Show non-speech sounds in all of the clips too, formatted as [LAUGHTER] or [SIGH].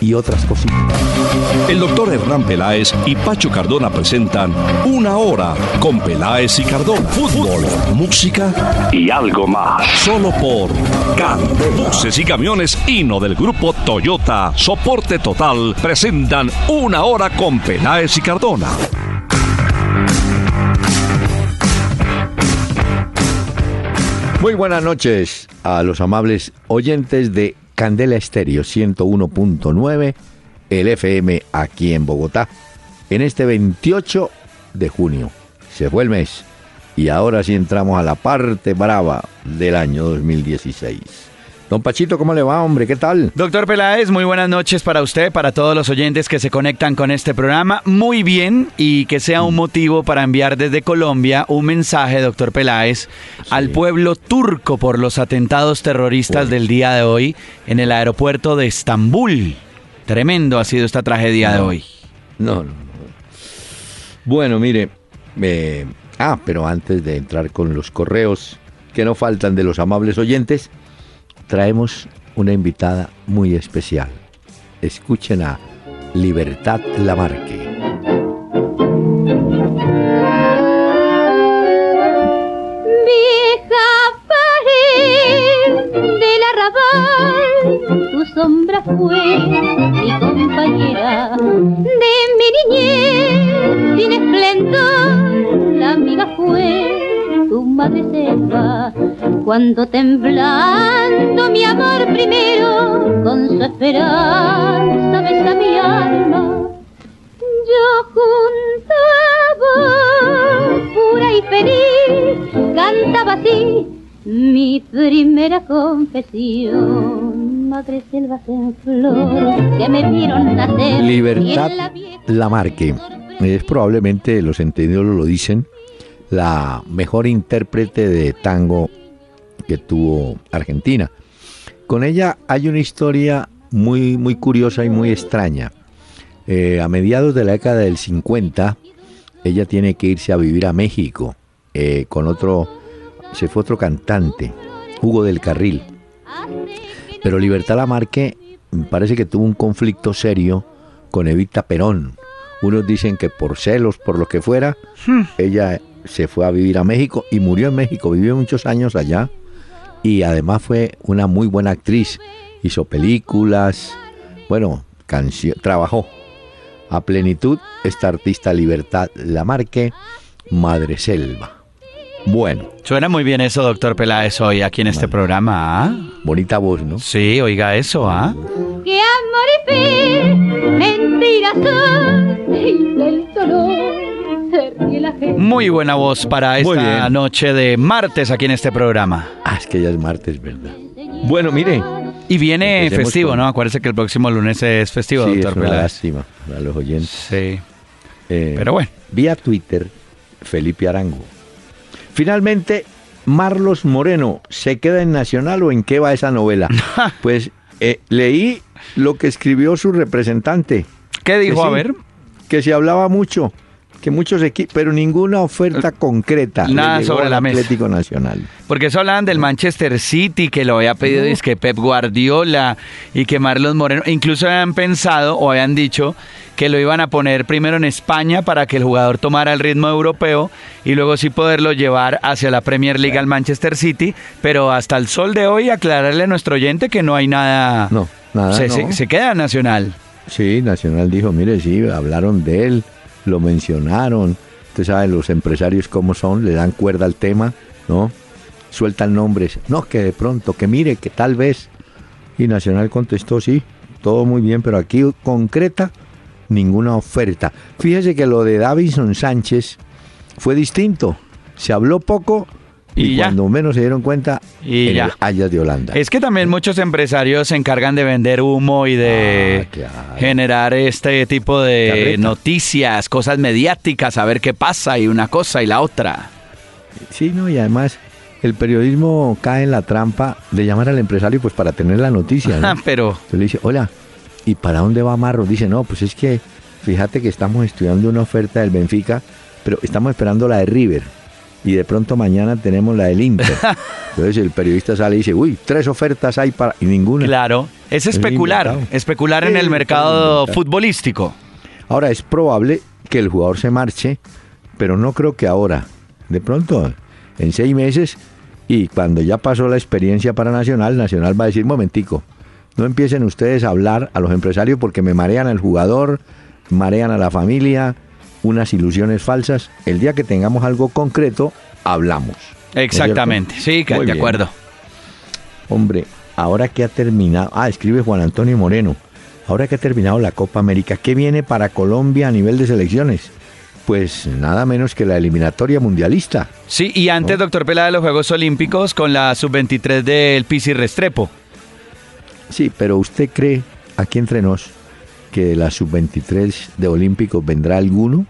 y otras cositas. El doctor Hernán Peláez y Pacho Cardona presentan Una Hora con Peláez y Cardona. Fútbol, música y algo más. Solo por Candela. Buses y camiones Hino del grupo Toyota, soporte total, presentan Una Hora con Peláez y Cardona. Muy buenas noches a los amables oyentes de Candela Estéreo 101.9, el FM aquí en Bogotá, en este 28 de junio. Se fue el mes y ahora sí entramos a la parte brava del año 2016. Don Pachito, ¿cómo le va, hombre? ¿Qué tal? Doctor Peláez, muy buenas noches para usted, para todos los oyentes que se conectan con este programa. Muy bien y que sea un motivo para enviar desde Colombia un mensaje, doctor Peláez, al pueblo turco por los atentados terroristas del día de hoy en el aeropuerto de Estambul. Tremendo ha sido esta tragedia de hoy. No, no, no. Bueno, mire, eh, ah, pero antes de entrar con los correos que no faltan de los amables oyentes, traemos una invitada muy especial. Escuchen a Libertad Lamarque. Vieja pared del arrabal, tu sombra fue mi compañera de mi niñez sin esplendor, la amiga fue tu madre selva, cuando temblando mi amor primero, con su esperanza besa mi alma. Yo junto a vos, pura y feliz, cantaba así mi primera confesión. Madre selvas en flor, que me vieron nacer. Libertad Lamarque. Es probablemente, los entendidos lo dicen, la mejor intérprete de tango que tuvo Argentina. Con ella hay una historia muy, muy curiosa y muy extraña. Eh, a mediados de la década del 50, ella tiene que irse a vivir a México eh, con otro, se fue otro cantante, Hugo del Carril. Pero Libertad Lamarque parece que tuvo un conflicto serio con Evita Perón. Unos dicen que por celos, por lo que fuera, hmm. ella se fue a vivir a México y murió en México, vivió muchos años allá y además fue una muy buena actriz, hizo películas, bueno, trabajó a plenitud esta artista Libertad Lamarque, Madre Selva. Bueno. Suena muy bien eso, doctor Peláez, hoy aquí en este programa. ¿ah? Bonita voz, ¿no? Sí, oiga eso, ¿ah? Que amor y fe, mentiras son, muy buena voz para esta noche de martes aquí en este programa. Ah, es que ya es martes, ¿verdad? Bueno, mire. Y viene festivo, ¿no? Acuérdese que el próximo lunes es festivo, sí, doctor es una lástima para los oyentes. Sí. Eh, Pero bueno. Vía Twitter, Felipe Arango. Finalmente, Marlos Moreno, ¿se queda en Nacional o en qué va esa novela? [LAUGHS] pues eh, leí lo que escribió su representante. ¿Qué dijo? a ver. Que se hablaba mucho que muchos equipos, pero ninguna oferta concreta. Nada sobre la mesa. Atlético Nacional. Porque eso hablaban del Manchester City, que lo había pedido es que Pep Guardiola y que Marlos Moreno, incluso habían pensado o habían dicho que lo iban a poner primero en España para que el jugador tomara el ritmo europeo y luego sí poderlo llevar hacia la Premier League al Manchester City, pero hasta el sol de hoy aclararle a nuestro oyente que no hay nada. No, nada. Se, se queda Nacional. Sí, Nacional dijo, mire, sí, hablaron de él lo mencionaron. Usted sabe, los empresarios cómo son, le dan cuerda al tema, ¿no? Sueltan nombres. No, que de pronto, que mire, que tal vez. Y Nacional contestó, sí, todo muy bien, pero aquí concreta ninguna oferta. Fíjese que lo de Davison Sánchez fue distinto. Se habló poco y, cuando menos se dieron cuenta, y ya. de Holanda. Es que también muchos empresarios se encargan de vender humo y de ah, generar este tipo de noticias, cosas mediáticas, a ver qué pasa y una cosa y la otra. Sí, no, y además el periodismo cae en la trampa de llamar al empresario pues para tener la noticia. ¿no? [LAUGHS] Pero Entonces le dice, hola, ¿y para dónde va Marro? Dice, no, pues es que fíjate que estamos estudiando una oferta del Benfica, pero estamos esperando la de River. Y de pronto mañana tenemos la del Inter. [LAUGHS] Entonces el periodista sale y dice, uy, tres ofertas hay para... Y ninguna. claro, es Es especular, especular en el mercado futbolístico. Ahora, es probable que el jugador se marche, pero no creo que ahora. De pronto, en seis meses, y cuando ya pasó la experiencia para Nacional, Nacional va a decir, momentico, no empiecen ustedes a hablar a los empresarios porque me marean al jugador, marean a la familia, unas ilusiones falsas. El día que tengamos algo concreto, hablamos. Exactamente, sí, Muy de bien. acuerdo. Hombre, ahora que ha terminado, ah, escribe Juan Antonio Moreno, ahora que ha terminado la Copa América, ¿qué viene para Colombia a nivel de selecciones? Pues nada menos que la eliminatoria mundialista. Sí, y antes, doctor Pelá, de los Juegos Olímpicos con la sub-23 del Pisi Restrepo. Sí, pero ¿usted cree, aquí entre nos, que de la sub-23 de Olímpicos vendrá alguno?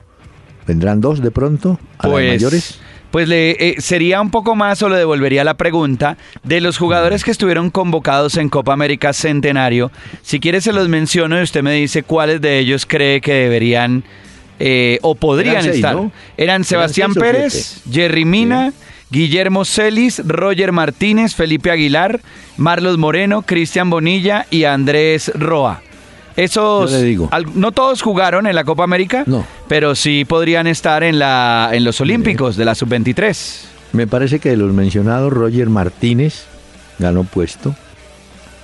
¿Vendrán dos de pronto? ¿A las Pues, mayores? pues le, eh, sería un poco más o le devolvería la pregunta de los jugadores que estuvieron convocados en Copa América Centenario. Si quiere se los menciono y usted me dice cuáles de ellos cree que deberían eh, o podrían Eran seis, estar. ¿no? Eran Sebastián Pérez, Jerry Mina, Guillermo Celis, Roger Martínez, Felipe Aguilar, Marlos Moreno, Cristian Bonilla y Andrés Roa. Esos, Yo le digo. al- no todos jugaron en la Copa América, No. pero sí podrían estar en, la, en los Olímpicos de la Sub-23. Me parece que de los mencionados, Roger Martínez ganó puesto.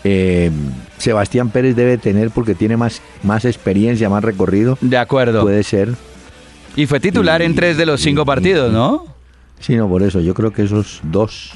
Eh, Sebastián Pérez debe tener porque tiene más, más experiencia, más recorrido. De acuerdo. Puede ser. Y fue titular en tres de los cinco y- partidos, ¿no? Sí, no, por eso. Yo creo que esos dos,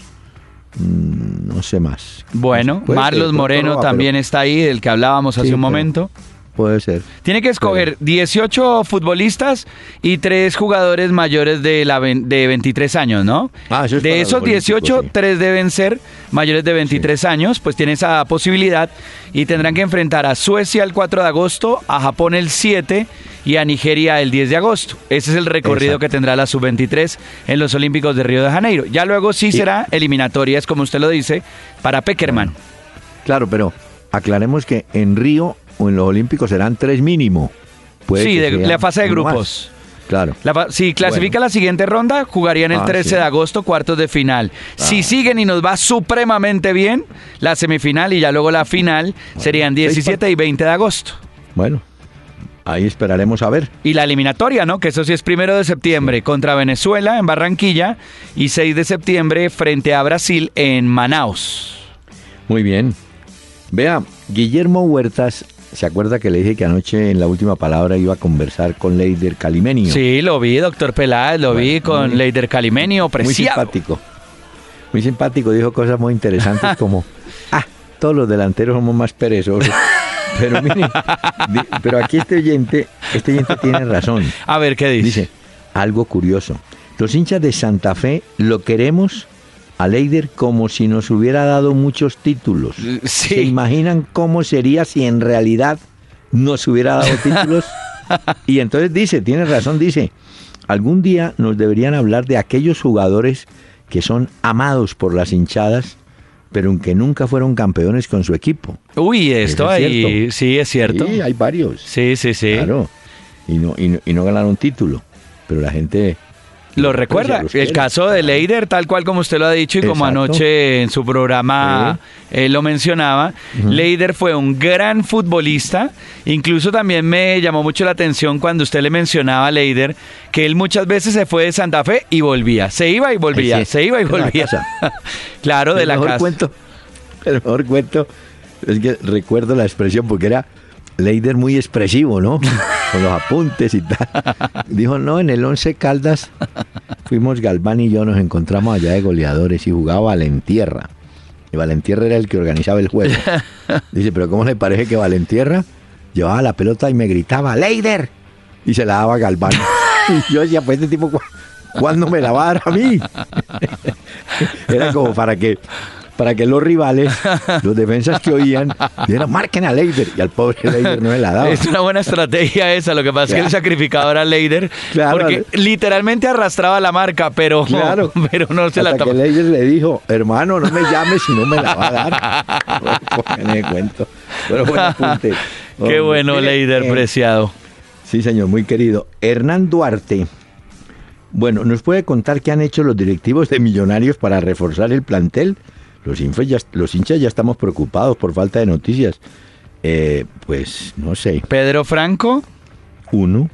no sé más. Bueno, Puede ser, Marlos Moreno también pero está ahí, del que hablábamos hace Sí, un pero- momento. Puede ser. Tiene que escoger 18 futbolistas y tres jugadores mayores de, la, de 23 años, ¿no? Ah, eso es de esos 18, olímpicos, sí. tres deben ser mayores de 23 años, pues tiene esa posibilidad y tendrán que enfrentar a Suecia el 4 de agosto, a Japón el 7 y a Nigeria el 10 de agosto. Ese es el recorrido Exacto. que tendrá la sub-23 en los Olímpicos de Río de Janeiro. Ya luego sí será eliminatorias, como usted lo dice, para Peckerman. Claro, pero aclaremos que en Río o en los Olímpicos serán tres mínimo. Puede Sí, de- la fase de más. grupos. Claro. La si clasifica la siguiente ronda, jugarían el Ah, 13 sí. de agosto, cuartos de final. Si Ah. siguen y nos va supremamente bien, la semifinal y ya luego la final serían seis 17 y 20 de agosto. Bueno, ahí esperaremos a ver. Y la eliminatoria, ¿no? Que eso sí es primero de septiembre contra Venezuela en Barranquilla y 6 de septiembre frente a Brasil en Manaus. Muy bien. Vea, Guillermo Huertas, ¿se acuerda que le dije que anoche en la última palabra iba a conversar con Leider Calimenio? Sí, lo vi, doctor Peláez, lo vi con muy- Leider Calimenio, Muy preciado. simpático. Muy simpático, dijo cosas muy interesantes [LAUGHS] como, ah, todos los delanteros somos más perezosos. [LAUGHS] Pero mire, pero aquí este oyente, este oyente tiene razón. A ver, ¿qué dice? Dice, algo curioso. Los hinchas de Santa Fe lo queremos a Leider como si nos hubiera dado muchos títulos. Sí. ¿Se imaginan cómo sería si en realidad nos hubiera dado [LAUGHS] títulos? y entonces dice, tiene razón, dice, algún día nos deberían hablar de aquellos jugadores que son amados por las hinchadas, pero que nunca fueron campeones con su equipo. Uy, esto es ahí, sí, es cierto. Sí, hay varios. Sí, sí, sí. Claro. Y no, y, no, y no ganaron título. Pero la gente. Lo recuerda. los El caso de Leider, tal cual como usted lo ha dicho y como anoche en su programa eh, lo mencionaba, Leider fue un gran futbolista. Incluso también me llamó mucho la atención cuando usted le mencionaba a Leider que él muchas veces se fue de Santa Fe y volvía. Se iba y volvía, Sí, sí. se iba y De la volvía. casa. [LAUGHS] claro, de el la mejor casa. cuento. El mejor cuento. Es que recuerdo la expresión porque era Leider muy expresivo, ¿no? [LAUGHS] Con los apuntes y tal. Dijo, no, en el Once Caldas fuimos Galván y yo, nos encontramos allá de goleadores y jugaba Valentierra. Y Valentierra era el que organizaba el juego. [LAUGHS] Dice, pero ¿cómo le parece que Valentierra llevaba la pelota y me gritaba, Leider? Y se la daba a Galván. [LAUGHS] Y yo decía, pues este tipo, ¿cu- ¿cuándo me la va a dar a mí? Era como para que para que los rivales, [LAUGHS] los defensas que oían, dijeran, marquen a Leider. Y al pobre [LAUGHS] Leider no le la daba. Es una buena estrategia esa. Lo que pasa es que el sacrificador era Leider. Claro. Porque literalmente arrastraba la marca, pero, Claro. [LAUGHS] pero no se la Hasta que tomó. Leider le dijo, hermano, no me llames si no me la va a dar. Póngale de cuento. Pero buen apunte. Qué bueno, Leider, eh, preciado. Sí, señor, muy querido. Hernán Duarte. Bueno, ¿nos puede contar qué han hecho los directivos de Millonarios para reforzar el plantel? Los, ya- los hinchas ya estamos preocupados por falta de noticias. Eh, pues, no sé. Pedro Franco, Uno.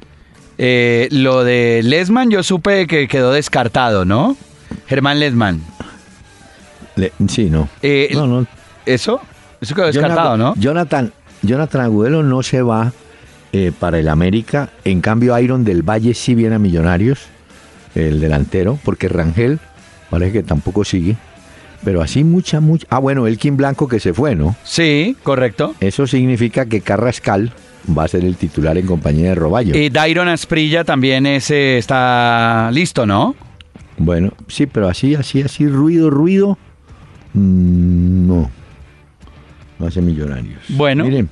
eh, lo de Lesman yo supe que quedó descartado, ¿no? Germán Lesman. Le- sí, no. Eh, no, no. ¿Eso? Eso quedó descartado, ¿no? Jonathan, Jonathan Agudelo no se va eh, para el América. En cambio, Iron del Valle sí viene a Millonarios, el delantero, porque Rangel parece que tampoco sigue. Pero así mucha, mucha. Ah, bueno, Elkin Blanco que se fue, ¿no? Sí, correcto. Eso significa que Carrascal va a ser el titular en compañía de Roballo. Y Dairon Asprilla también ese está listo, ¿no? Bueno, sí, pero así, así, así, ruido, ruido. mm, no. No hace Millonarios. Bueno. Miren.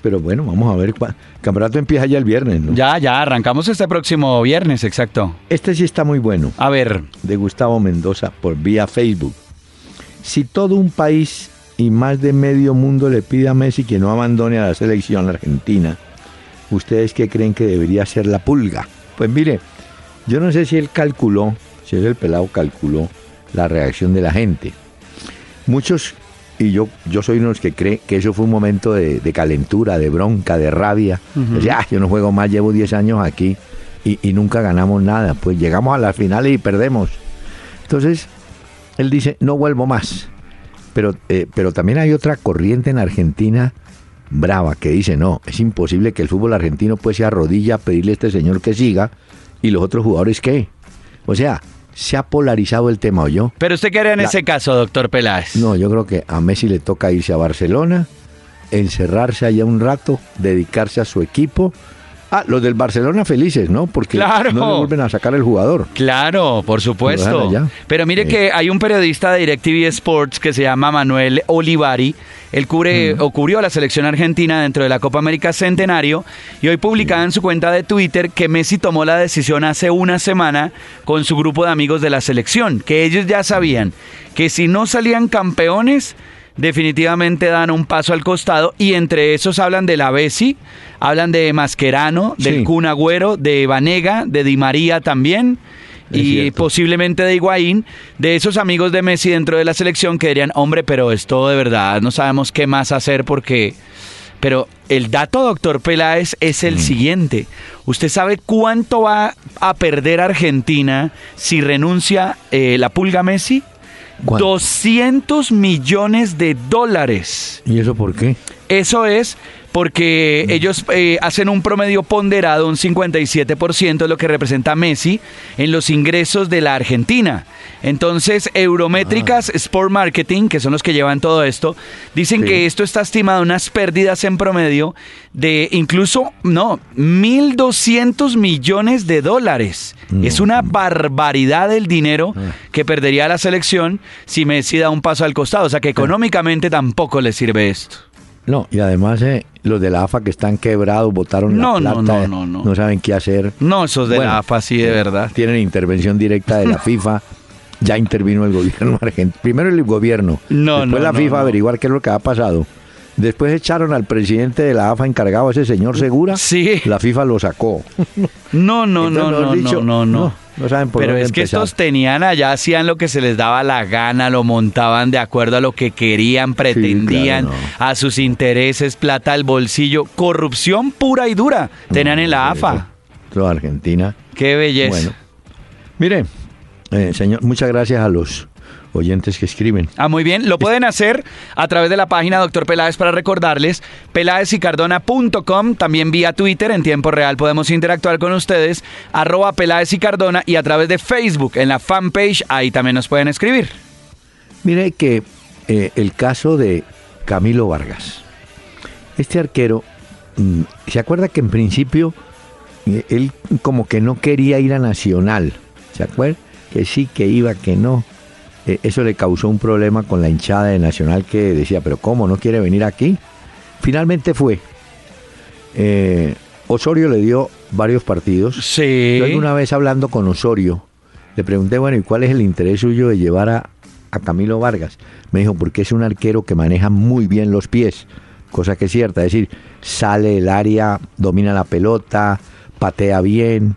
Pero bueno, vamos a ver. El campeonato empieza ya el viernes, ¿no? Ya, ya, arrancamos este próximo viernes, exacto. Este sí está muy bueno. A ver, De Gustavo Mendoza por vía Facebook. Si todo un país y más de medio mundo le pide a Messi que no abandone a la selección argentina, ¿ustedes qué creen que debería ser la pulga? Pues mire, yo no sé si él calculó, si él el pelado calculó la reacción de la gente. Muchos, y yo, yo soy uno de los que cree que eso fue un momento de, de calentura, de bronca, de rabia. Decía, "Ah, yo no juego más, llevo 10 años aquí y, y nunca ganamos nada. Pues llegamos a las finales y perdemos. Entonces, él dice, no vuelvo más. Pero, eh, pero también hay otra corriente en Argentina brava que dice, no, es imposible que el fútbol argentino pues se arrodilla a pedirle a este señor que siga y los otros jugadores qué. O sea, se ha polarizado el tema, ¿o yo? pero usted qué haría en La- ese caso, doctor Peláez. No, yo creo que a Messi le toca irse a Barcelona, encerrarse allá un rato, dedicarse a su equipo. Ah, los del Barcelona felices, ¿no? Porque Claro. no le vuelven a sacar el jugador. Claro, por supuesto. Pero mire Sí. que hay un periodista de DirecTV Sports que se llama Manuel Olivari. Él cubre, o cubrió a la selección argentina dentro de la Copa América Centenario y hoy publicaba en su cuenta de Twitter que Messi tomó la decisión hace una semana con su grupo de amigos de la selección, que ellos ya sabían que si no salían campeones, definitivamente dan un paso al costado y entre esos hablan de la Bessi, hablan de Mascherano, del Sí. Kun Agüero, de Vanega, de Di María también Es y cierto. posiblemente de Higuaín, de esos amigos de Messi dentro de la selección que dirían, hombre, pero esto de verdad no sabemos qué más hacer porque... Pero el dato, doctor Peláez, es Mm. el siguiente. ¿Usted sabe cuánto va a perder Argentina si renuncia eh, la pulga Messi? ¿Cuánto? 200 millones de dólares. ¿Y eso por qué? Eso es porque ellos eh, hacen un promedio ponderado, un 57% es lo que representa Messi en los ingresos de la Argentina. Entonces, Eurométricas Sport Marketing, que son los que llevan todo esto, dicen Sí. que esto está estimado unas pérdidas en promedio de incluso, no, 1.200 millones de dólares. No. Es una barbaridad el dinero Ah. que perdería la selección si Messi da un paso al costado. O sea que económicamente tampoco le sirve esto. No, y además eh, los de la AFA que están quebrados, votaron No, la no, plata, no, eh, no, no. saben qué hacer. No, esos de Bueno, la AFA sí, de verdad. Tienen intervención directa de la [LAUGHS] FIFA. Ya intervino el gobierno [LAUGHS] argentino. Primero el gobierno. No, después no, la no, FIFA a averiguar qué es lo que ha pasado. Después echaron al presidente de la AFA encargado, ese señor Segura. Sí. La FIFA lo sacó. [LAUGHS] No, no, no, no, dicho, no, no. no, no saben por Pero dónde es que empezar. estos tenían allá, hacían lo que se les daba la gana, lo montaban de acuerdo a lo que querían, pretendían, claro, a sus intereses, plata al bolsillo, corrupción pura y dura tenían en la AFA. eso, Argentina. Qué belleza. Bueno. Mire, eh, señor, muchas gracias a los oyentes que escriben. Ah, muy bien. Lo pueden hacer a través de la página Doctor Peláez para recordarles, peláezicardona.com, también vía Twitter, en tiempo real podemos interactuar con ustedes, arroba Peláez y Cardona y a través de Facebook, en la fanpage, ahí también nos pueden escribir. Mire que eh, el caso de Camilo Vargas. Este arquero, mm, ¿se acuerda que en principio eh, él como que no quería ir a Nacional? ¿Se acuerda? Que sí, que iba, que no. eh, eso le causó un problema con la hinchada de Nacional que decía, pero ¿cómo? ¿No quiere venir aquí? Finalmente fue. Eh, Osorio le dio varios partidos. Sí. Yo alguna vez hablando con Osorio, le pregunté, bueno, ¿y cuál es el interés suyo de llevar a, a Camilo Vargas? Me dijo, porque es un arquero que maneja muy bien los pies, cosa que es cierta, es decir, sale del área, domina la pelota, patea bien,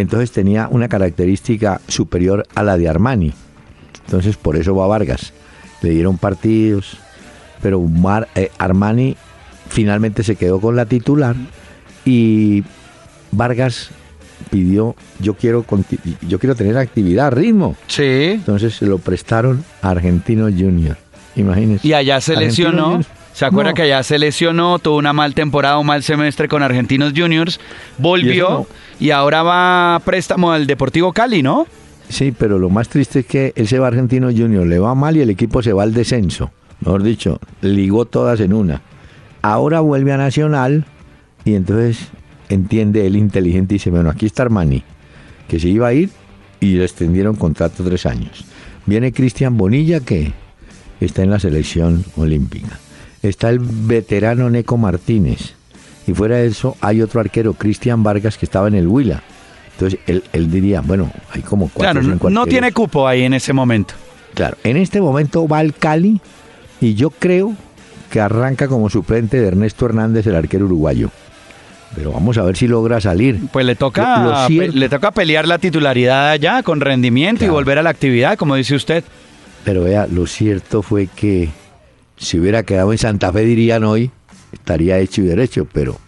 entonces tenía una característica superior a la de Armani. Entonces por eso va a Vargas. Le dieron partidos, pero Mar- eh, Armani finalmente se quedó con la titular y Vargas pidió yo quiero yo quiero tener actividad, ritmo. Sí. Entonces se lo prestaron a Argentino Junior. Imagínense. Y allá se lesionó. Juniors. ¿Se acuerda No. que allá se lesionó? Tuvo una mal temporada, un mal semestre con Argentinos Juniors. Y Volvió y, ahora va a préstamo al Deportivo Cali, ¿no? Sí, pero lo más triste es que él se va a Argentino Junior, le va mal y el equipo se va al descenso. Mejor dicho, ligó todas en una. Ahora vuelve a Nacional y entonces entiende él inteligente y dice, bueno, aquí está Armani, que se iba a ir y le extendieron contrato tres años. Viene Cristian Bonilla que está en la selección olímpica. Está el veterano Neco Martínez. Y fuera de eso hay otro arquero, Cristian Vargas, que estaba en el Huila. Entonces él, él diría, bueno, hay como cuatro claro, no, no tiene cupo ahí en ese momento. Claro, en este momento va al Cali y yo creo que arranca como suplente de Ernesto Hernández, el arquero uruguayo. Pero vamos a ver si logra salir. Pues le toca, Lo- lo cierto- le toca pelear la titularidad allá con rendimiento y volver a la actividad, como dice usted. Pero vea, lo cierto fue que si hubiera quedado en Santa Fe, dirían hoy, estaría hecho y derecho. Pero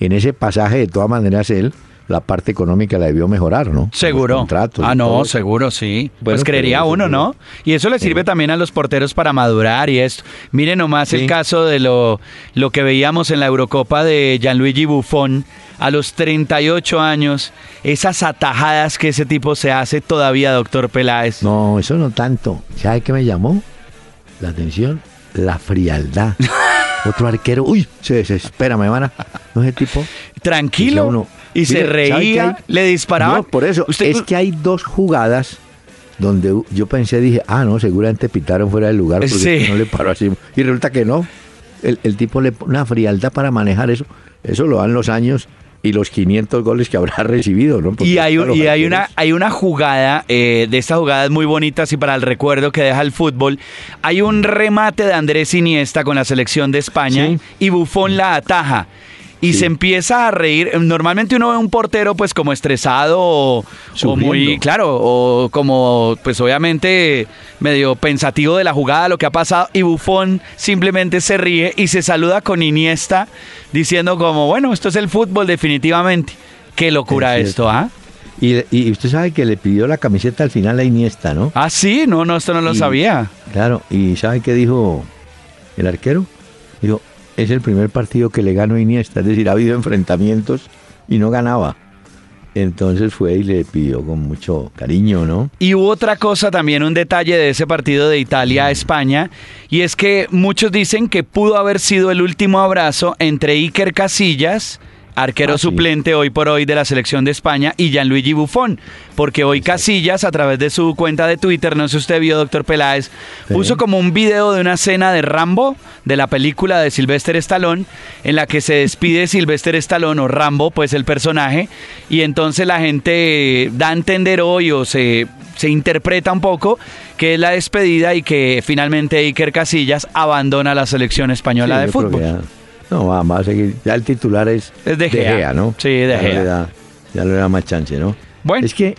en ese pasaje, de todas maneras, él, la parte económica la debió mejorar, ¿no? Seguro. Ah, no, seguro, sí. Bueno, pues creería uno. ¿no? Y eso le sirve Sí. también a los porteros para madurar y esto. Miren nomás el caso de lo, lo que veíamos en la Eurocopa de Gianluigi Buffon a los 38 años. Esas atajadas que ese tipo se hace todavía, doctor Peláez. No, eso no tanto. ¿Sabe qué me llamó la atención? La frialdad. [LAUGHS] Otro arquero, uy, se desespera, me van a... No ese tipo. Tranquilo. Uno, y se mire, ¿sabe qué reía, le disparaban. No, por eso. Usted- Es que hay dos jugadas donde yo pensé, dije, ah, no, seguramente pitaron fuera del lugar porque Sí. es no le paró así. Y resulta que no. El, el tipo le pone una frialdad para manejar eso. Eso lo dan los años y los 500 goles que habrá [LAUGHS] recibido, ¿no? Porque Y hay, y hay una hay una jugada eh, de estas jugadas muy bonitas y para el recuerdo que deja el fútbol. Hay un remate de Andrés Iniesta con la selección de España Sí. y Bufón la ataja. Y Sí. se empieza a reír. Normalmente uno ve un portero pues como estresado o, o muy, claro, o como pues obviamente medio pensativo de la jugada, lo que ha pasado. Y Bufón simplemente se ríe y se saluda con Iniesta diciendo como, bueno, esto es el fútbol definitivamente. Qué locura Es esto, ¿ah? Y, y usted sabe que le pidió la camiseta al final a Iniesta, ¿no? Ah, sí, no, no, esto no lo Y- sabía. Claro, y ¿sabe qué dijo el arquero? Dijo, es el primer partido que le ganó Iniesta, es decir, ha habido enfrentamientos y no ganaba. Entonces fue y le pidió con mucho cariño, ¿no? Y hubo otra cosa también, un detalle de ese partido de Italia a España, y es que muchos dicen que pudo haber sido el último abrazo entre Iker Casillas, arquero Ah, sí. suplente hoy por hoy de la selección de España, y Gianluigi Buffon, porque hoy Casillas, a través de su cuenta de Twitter, no sé si usted vio, doctor Peláez, Sí. puso como un video de una escena de Rambo, de la película de Sylvester Stallone, en la que se despide [LAUGHS] Sylvester Stallone o Rambo, pues el personaje, y entonces la gente da a entender hoy o se, se interpreta un poco que es la despedida y que finalmente Iker Casillas abandona la selección española Sí, de fútbol. No, va, va a seguir. Ya el titular es, Es De Gea. ¿no? Sí, De ya Gea. No da, ya no le da más chance, ¿no? Bueno. Es que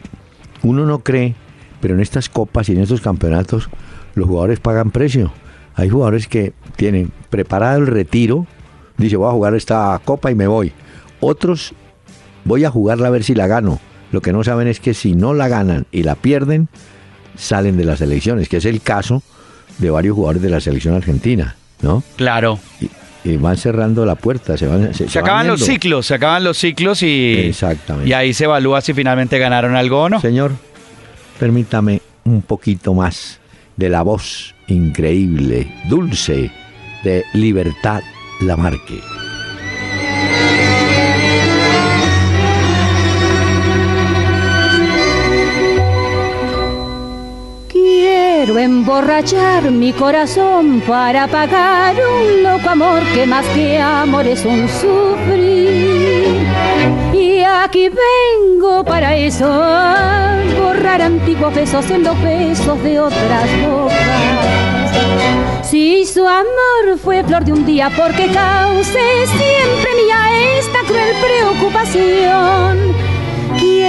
uno no cree, pero en estas copas y en estos campeonatos los jugadores pagan precio. Hay jugadores que tienen preparado el retiro, dice voy a jugar esta copa y me voy. Otros voy a jugarla a ver si la gano. Lo que no saben es que si no la ganan y la pierden, salen de las elecciones, que es el caso de varios jugadores de la selección argentina, ¿no? Claro. Y, y van cerrando la puerta, se van se, Se, se van acaban los ciclos, se acaban los ciclos y, Exactamente. y ahí se evalúa si finalmente ganaron algo o no. Señor, permítame un poquito más de la voz increíble, dulce de Libertad Lamarque. Quiero emborrachar mi corazón para pagar un loco amor que más que amor es un sufrir. Y aquí vengo para eso, borrar antiguos besos en los besos de otras bocas. Si su amor fue flor de un día, porque cause siempre mía esta cruel preocupación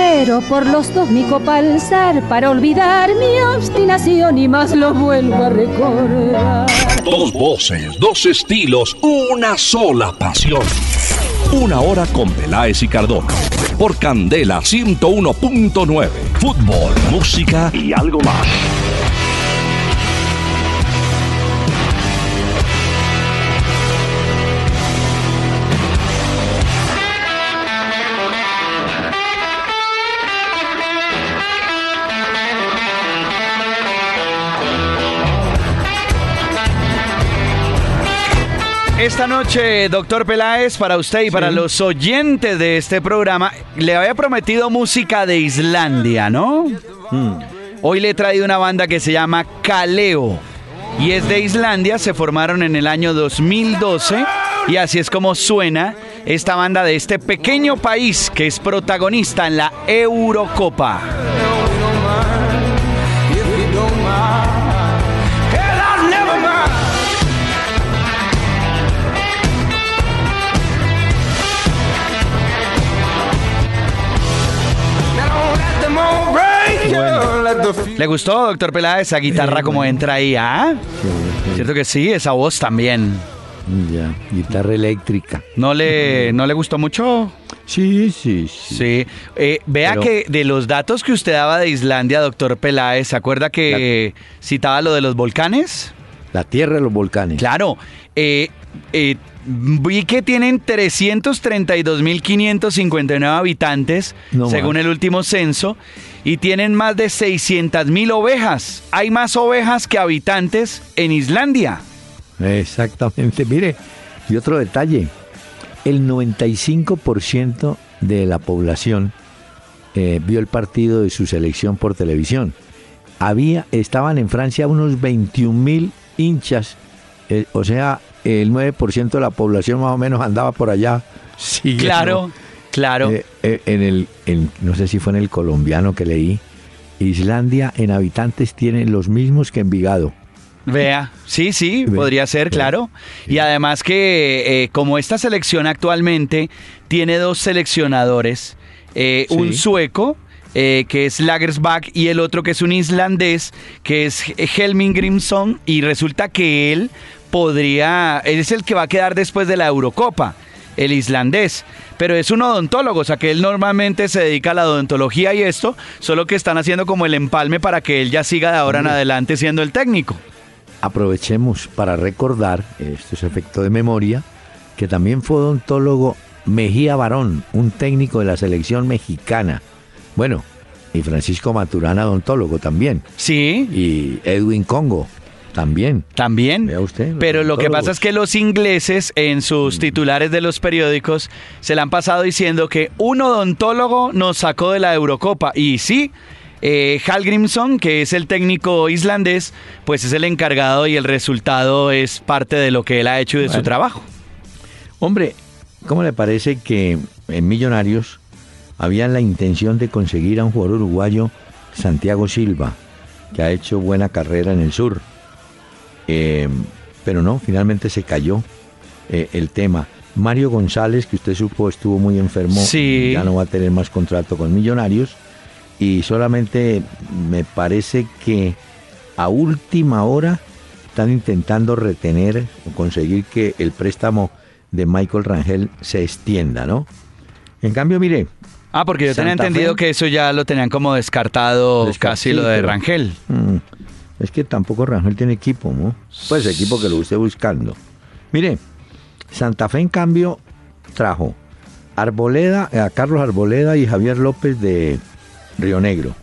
Quiero por los dos mi para olvidar mi obstinación y más lo vuelvo a recordar. Dos voces, dos estilos, una sola pasión. Una hora con Peláez y Cardona. Por Candela 101.9. Fútbol, música y algo más. Esta noche, doctor Peláez, para usted y para los oyentes de este programa, le había prometido música de Islandia, ¿no? Hmm. Hoy le he traído una banda que se llama Kaleo y es de Islandia, se formaron en el año 2012 y así es como suena esta banda de este pequeño país que es protagonista en la Eurocopa. ¿Le gustó, doctor Peláez, esa guitarra como entra ahí? ¿Ah? ¿Cierto que sí? Esa voz también. Ya, guitarra eléctrica. ¿No le, ¿no le gustó mucho? Sí, sí, sí. Sí. Eh, vea que de los datos que usted daba de Islandia, doctor Peláez, ¿se acuerda que citaba lo de los volcanes? La tierra de los volcanes. Claro. Eh, eh, vi que tienen 332.559 habitantes, según el último censo, y tienen más de 600.000 ovejas. Hay más ovejas que habitantes en Islandia. Exactamente. Mire, y otro detalle, el 95% de la población eh, vio el partido de su selección por televisión. Había, estaban en Francia unos 21.000 hinchas, eh, o sea, el 9% de la población más o menos andaba por allá. Sí, claro, claro. Eh, eh, en el, no sé si fue en el colombiano que leí, Islandia en habitantes tiene los mismos que Envigado. Vea, sí, sí, podría ser, claro. Y además que eh, como esta selección actualmente tiene dos seleccionadores, un sueco, que es Lagersbach, y el otro que es un islandés, que es Helming Grimson, y resulta que él podría, él es el que va a quedar después de la Eurocopa, el islandés, pero es un odontólogo, o sea que él normalmente se dedica a la odontología y esto, solo que están haciendo como el empalme para que él ya siga de ahora en adelante siendo el técnico. Aprovechemos para recordar, esto es efecto de memoria, que también fue odontólogo Mejía Barón, un técnico de la selección mexicana. Bueno, y Francisco Maturana, odontólogo también. Sí. Y Edwin Congo, también. También. Vea usted. Pero lo que pasa es que los ingleses en sus mm. titulares de los periódicos se le han pasado diciendo que un odontólogo nos sacó de la Eurocopa. Y sí, eh, Hal Grimson, que es el técnico islandés, pues es el encargado y el resultado es parte de lo que él ha hecho y de su trabajo. Hombre, ¿cómo le parece que en Millonarios habían la intención de conseguir a un jugador uruguayo, Santiago Silva, que ha hecho buena carrera en el sur? Eh, pero no, finalmente se cayó eh, el tema. Mario González, que usted supo estuvo muy enfermo, ya no va a tener más contrato con Millonarios. Y solamente me parece que a última hora están intentando retener o conseguir que el préstamo de Michael Rangel se extienda, ¿no? En cambio, mire. Ah, porque yo tenía entendido que eso ya lo tenían como descartado, casi lo de Rangel. Mm, es que tampoco Rangel tiene equipo, ¿no? Pues equipo que lo esté buscando. Mire, Santa Fe en cambio trajo Arboleda, a Carlos Arboleda y Javier López de Río Negro.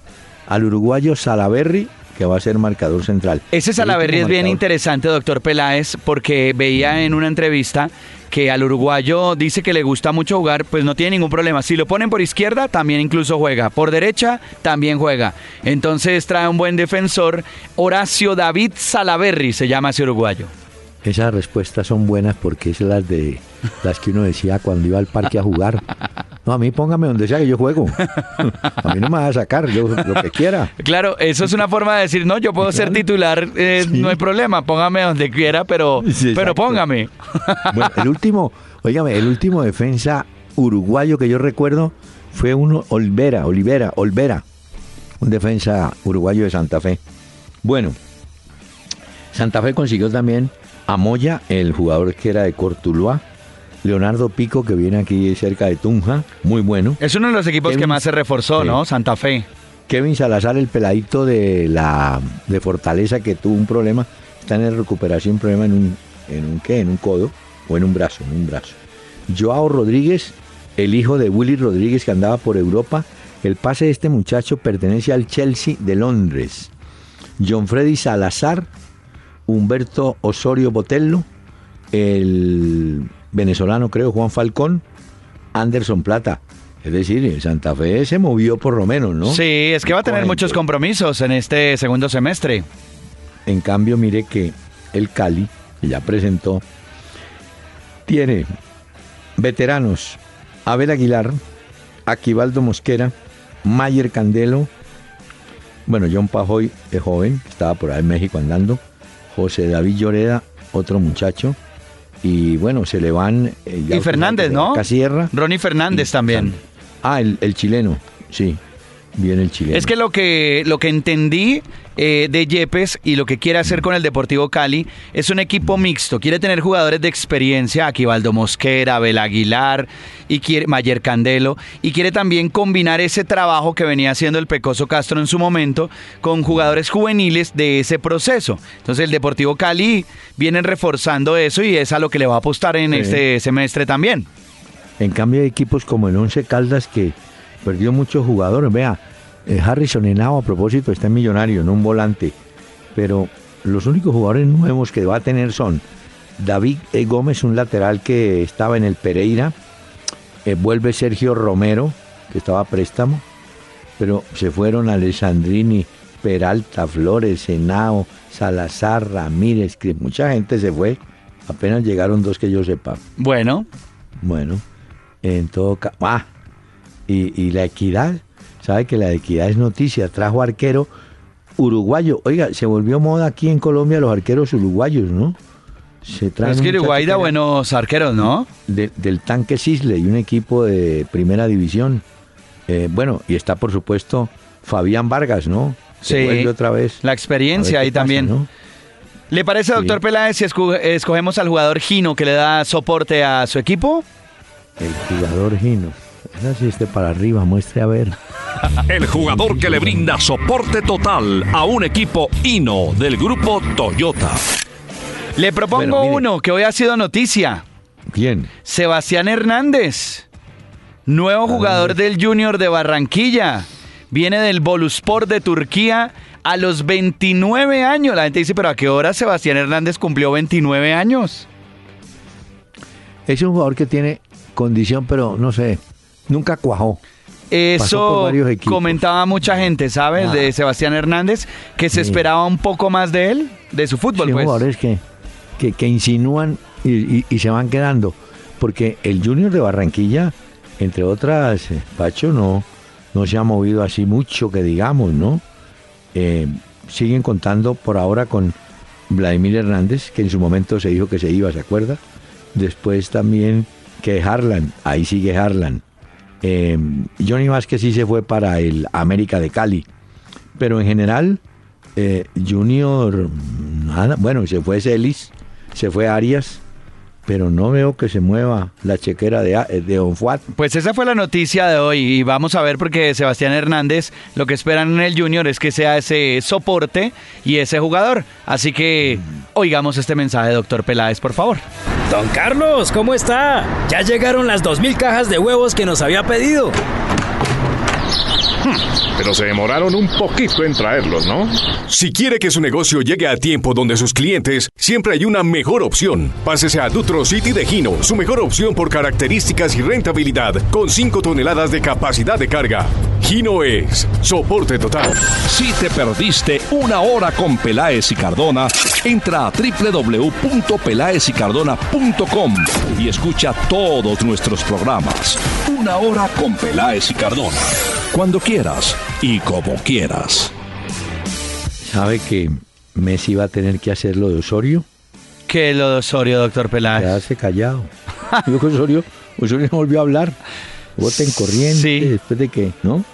Al uruguayo Salaberry, que va a ser marcador central. Ese Salaberry es bien interesante, doctor Peláez, porque veía en una entrevista que al uruguayo dice que le gusta mucho jugar, pues no tiene ningún problema. Si lo ponen por izquierda, también incluso juega. Por derecha, también juega. Entonces trae un buen defensor. Horacio David Salaverri se llama ese uruguayo. Esas respuestas son buenas porque es las de las que uno decía cuando iba al parque a jugar. No, a mí póngame donde sea que yo juego. [LAUGHS] A mí no me va a sacar, yo lo que quiera. Claro, eso es una forma de decir, no, yo puedo ser titular, eh, no hay problema, póngame donde quiera, pero, pero póngame. Bueno, el último, oígame, el último defensa uruguayo que yo recuerdo fue uno, Olvera, Olivera, Olvera, un defensa uruguayo de Santa Fe. Bueno, Santa Fe consiguió también a Moya, el jugador que era de Cortuluá, Leonardo Pico, que viene aquí cerca de Tunja, muy bueno. Es uno de los equipos que más se reforzó, ¿no? Santa Fe. Kevin Salazar, el peladito de la de Fortaleza, que tuvo un problema, está en recuperación, un problema en un, en un qué, en un codo o en un brazo, en un brazo. Joao Rodríguez, el hijo de Willy Rodríguez que andaba por Europa, el pase de este muchacho pertenece al Chelsea de Londres. John Freddy Salazar, Humberto Osorio Botello, el venezolano creo, Juan Falcón, Anderson Plata. Es decir, Santa Fe se movió por lo menos, ¿no? Sí, es que va a tener muchos compromisos en este segundo semestre. En cambio, mire que el Cali, que ya presentó, tiene veteranos Abel Aguilar, Aquivaldo Mosquera, Mayer Candelo, bueno, John Pajoy es joven, estaba por ahí en México andando, José David Lloreda, otro muchacho, y bueno, se le van... Eh, y Fernández, ¿no? Casierra. Ronnie Fernández también. Ah, el, el chileno, sí. Bien el chileno. Es que lo que, lo que entendí eh, de Yepes y lo que quiere hacer con el Deportivo Cali es un equipo mixto. Quiere tener jugadores de experiencia, aquí Valdo Mosquera, Abel Aguilar, y quiere, Mayer Candelo, y quiere también combinar ese trabajo que venía haciendo el Pecoso Castro en su momento con jugadores juveniles de ese proceso. Entonces el Deportivo Cali viene reforzando eso y es a lo que le va a apostar en este semestre también. En cambio hay equipos como el Once Caldas que perdió muchos jugadores. Vea, eh, Harrison Henao a propósito está en millonario, no un volante. Pero los únicos jugadores nuevos que va a tener son David e. Gómez, un lateral que estaba en el Pereira. Eh, vuelve Sergio Romero, que estaba a préstamo. Pero se fueron Alessandrini, Peralta, Flores, Henao, Salazar, Ramírez, que mucha gente se fue. Apenas llegaron dos que yo sepa. Bueno. Bueno, en todo caso. Ah, y, la equidad, sabe que la equidad es noticia, trajo arquero uruguayo. Oiga, se volvió moda aquí en Colombia los arqueros uruguayos, ¿no? Se es que Uruguay da buenos arqueros, ¿no? del tanque Cisle y un equipo de primera división. Eh, bueno, y está por supuesto Fabián Vargas, ¿no? sí. otra vez. La experiencia ahí también. ¿Le parece, doctor Peláez, si escogemos al jugador Gino que le da soporte a su equipo? El jugador Gino. Así esté para arriba, muestre a ver. El jugador que le brinda soporte total a un equipo Hino del grupo Toyota. Le propongo uno que hoy ha sido noticia. ¿Quién? Sebastián Hernández, nuevo jugador del Junior de Barranquilla. Viene del Boluspor de Turquía a los 29 años. La gente dice, pero ¿a qué hora Sebastián Hernández cumplió 29 años? Es un jugador que tiene condición, pero no sé, nunca cuajó. Eso comentaba mucha gente, ¿sabes? De. Sebastián Hernández, que se esperaba un poco más de él, de su fútbol. Sí, pues. jugadores que, que, insinúan y, se van quedando. Porque el Junior de Barranquilla, entre otras, eh, Pacho, no, no se ha movido así mucho que digamos, ¿no? Eh, siguen contando por ahora con Vladimir Hernández, que en su momento se dijo que se iba, ¿se acuerda? Después también que Harlan, ahí sigue Harlan. Eh, Johnny Vázquez sí se fue para el América de Cali. Pero en general, eh, Junior, nada, bueno, se fue Celis, se fue Arias, pero no veo que se mueva la chequera de, de Onfuat. Pues esa fue la noticia de hoy y vamos a ver porque Sebastián Hernández lo que esperan en el Junior es que sea ese soporte y ese jugador. Así que oigamos este mensaje, doctor Peláez, por favor. Don Carlos, ¿cómo está? Ya llegaron las 2.000 cajas de huevos que nos había pedido. Pero se demoraron un poquito en traerlos, ¿no? Si quiere que su negocio llegue a tiempo donde sus clientes, siempre hay una mejor opción. Pásese a Dutro City de Gino, su mejor opción por características y rentabilidad, con 5 toneladas de capacidad de carga. Gino es soporte total. Si te perdiste una hora con Peláez y Cardona, entra a www.pelaezicardona.com y escucha todos nuestros programas. Una hora con Peláez y Cardona. Cuando quieras y como quieras. ¿Sabe que Messi va a tener que hacer lo de Osorio? ¿Qué es lo de Osorio, doctor Peláez? Quedarse callado. [LAUGHS] Yo que Osorio, Osorio no volvió a hablar. Voten corriente Sí. después de que, ¿no?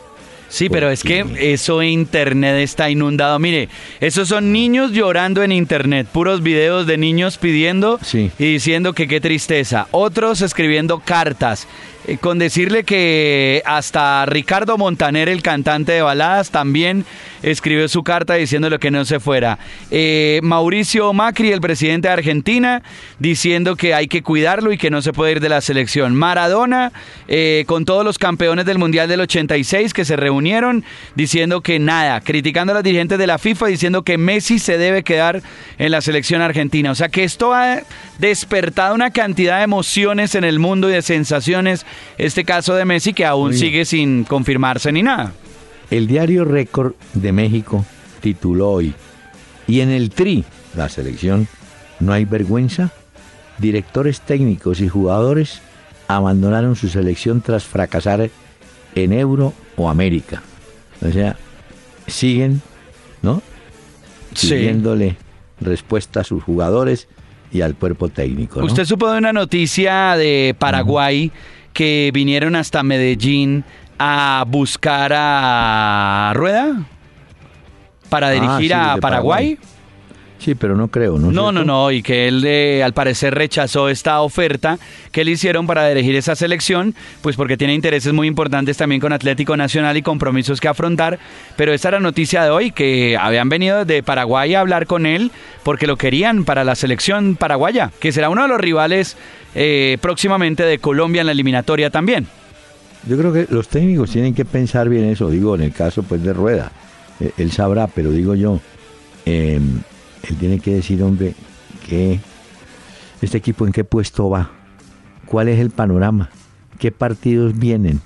Sí, pero es que eso internet está inundado. Mire, esos son niños llorando en internet, puros videos de niños pidiendo Sí. y diciendo que qué tristeza. Otros escribiendo cartas. Eh, con decirle que hasta Ricardo Montaner, el cantante de baladas, también escribió su carta diciéndole que no se fuera. Eh, Mauricio Macri, el presidente de Argentina, diciendo que hay que cuidarlo y que no se puede ir de la selección. Maradona, eh, con todos los campeones del Mundial del 86 que se reunieron, diciendo que nada, criticando a los dirigentes de la FIFA, diciendo que Messi se debe quedar en la selección argentina. O sea que esto ha despertado una cantidad de emociones en el mundo y de sensaciones, este caso de Messi que aún sigue sin confirmarse ni nada. El diario Récord de México tituló hoy, y en el TRI, la selección, no hay vergüenza. Directores técnicos y jugadores abandonaron su selección tras fracasar en Euro o América. O sea, siguen, ¿no? Sí. Respuesta a sus jugadores y al cuerpo técnico. ¿no? Usted supo de una noticia de Paraguay que vinieron hasta Medellín a buscar a Rueda para Ah, dirigir sí, a Paraguay. Sí, pero no creo, ¿no? No, no, no, y que él eh, al parecer rechazó esta oferta que le hicieron para dirigir esa selección, pues porque tiene intereses muy importantes también con Atlético Nacional y compromisos que afrontar. Pero esta era noticia de hoy, que habían venido de Paraguay a hablar con él porque lo querían para la selección paraguaya, que será uno de los rivales eh, próximamente de Colombia en la eliminatoria también. Yo creo que los técnicos tienen que pensar bien eso, digo, en el caso pues de Rueda. Eh, él sabrá, pero digo yo, eh, él tiene que decir, hombre, que este equipo en qué puesto va, cuál es el panorama, qué partidos vienen.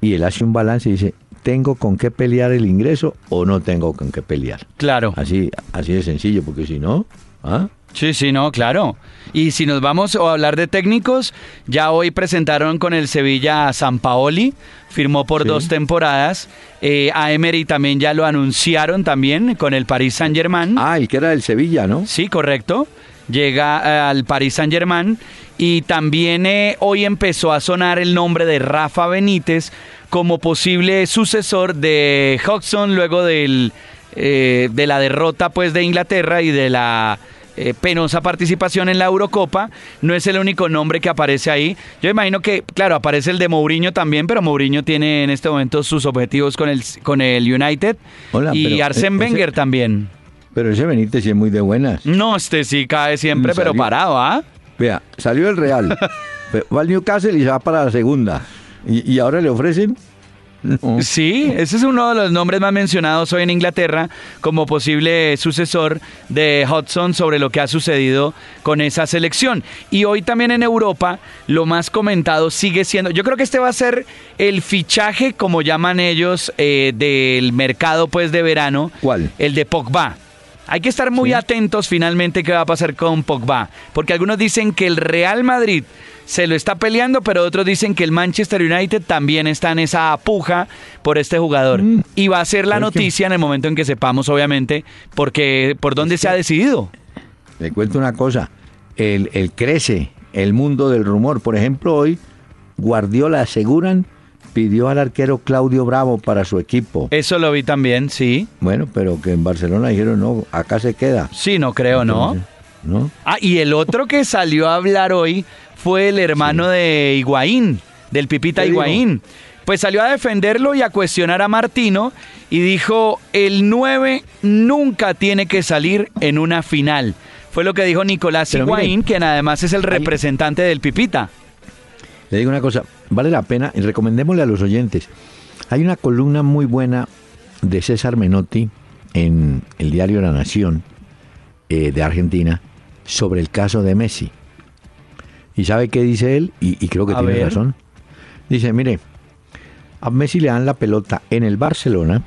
Y él hace un balance y dice, ¿tengo con qué pelear el ingreso o no tengo con qué pelear? Claro. Así, así de sencillo, porque si no, ¿ah? Sí, sí, no, claro. Y si nos vamos a hablar de técnicos, ya hoy presentaron con el Sevilla a San Paoli, firmó por Sí. dos temporadas. Eh, a Emery también ya lo anunciaron también con el Paris Saint Germain. Ah, el que era del Sevilla, ¿no? Sí, correcto. Llega eh, al Paris Saint Germain y también eh, hoy empezó a sonar el nombre de Rafa Benítez como posible sucesor de Hodgson luego del, eh, de la derrota pues de Inglaterra y de la eh, penosa participación en la Eurocopa. No es el único nombre que aparece ahí. Yo imagino que, claro, aparece el de Mourinho también, pero Mourinho tiene en este momento sus objetivos con el, con el United Hola, y Arsène eh, ese- Wenger también. Pero ese Benítez sí es muy de buenas. No, este sí cae siempre, pero parado, ¿ah? Vea, salió el Real, [LAUGHS] va al Newcastle y se va para la segunda. ¿Y, y ahora le ofrecen? Sí, ese es uno de los nombres más mencionados hoy en Inglaterra como posible sucesor de Hudson sobre lo que ha sucedido con esa selección. Y hoy también en Europa lo más comentado sigue siendo, yo creo que este va a ser el fichaje, como llaman ellos, eh, del mercado pues de verano. ¿Cuál? El de Pogba. Hay que estar muy Sí. atentos finalmente qué va a pasar con Pogba, porque algunos dicen que el Real Madrid se lo está peleando, pero otros dicen que el Manchester United también está en esa puja por este jugador. Mm. Y va a ser la que- noticia en el momento en que sepamos, obviamente, porque por dónde se ha decidido. Le cuento una cosa. El, el crece el mundo del rumor. Por ejemplo, hoy Guardiola aseguran pidió al arquero Claudio Bravo para su equipo. Eso lo vi también, sí. Bueno, pero que en Barcelona dijeron, no, acá se queda. Sí, no creo, ¿no? ¿No? Ah, y el otro que salió a hablar hoy fue el hermano de Higuaín, del Pipita. Higuaín. Pues salió a defenderlo y a cuestionar a Martino y dijo, el 9 nunca tiene que salir en una final. Fue lo que dijo Nicolás Pero mire, Higuaín, quien además es el representante del Pipita. Le digo una cosa, vale la pena, y recomendémosle a los oyentes. Hay una columna muy buena de César Menotti en el diario La Nación eh, de Argentina sobre el caso de Messi. ¿Y sabe qué dice él? Y, creo que tiene razón. Dice, mire, a Messi le dan la pelota en el Barcelona,